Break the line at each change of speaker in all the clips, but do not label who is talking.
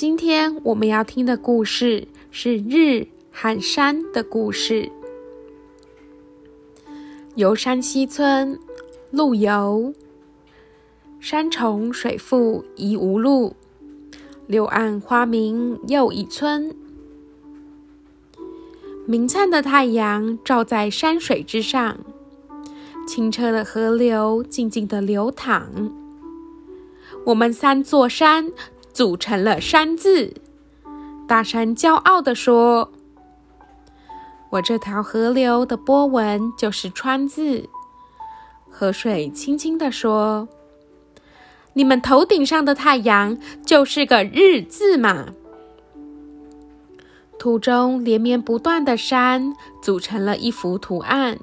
今天我们要听的故事是日和山的故事。游山西村，陆游。山重水复疑无路，柳暗花明又一村。明灿的太阳照在山水之上，清澈的河流静静的流淌。我们三座山。组成了“山”字，大山骄傲地说：“我这条河流的波纹就是‘川’字。”河水轻轻地说：“你们头顶上的太阳就是个‘日’字嘛。”图中连绵不断的山组成了一幅图案，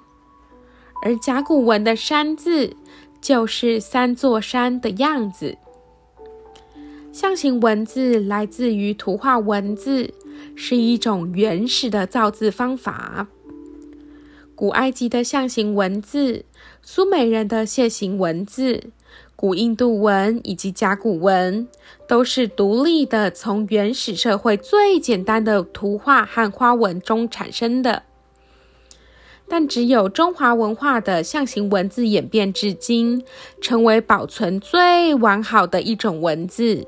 而甲骨文的“山”字就是三座山的样子。象形文字来自于图画文字，是一种原始的造字方法。古埃及的象形文字、苏美人的楔形文字、古印度文以及甲骨文，都是独立的，从原始社会最简单的图画和花纹中产生的。但只有中华文化的象形文字演变至今，成为保存最完好的一种文字。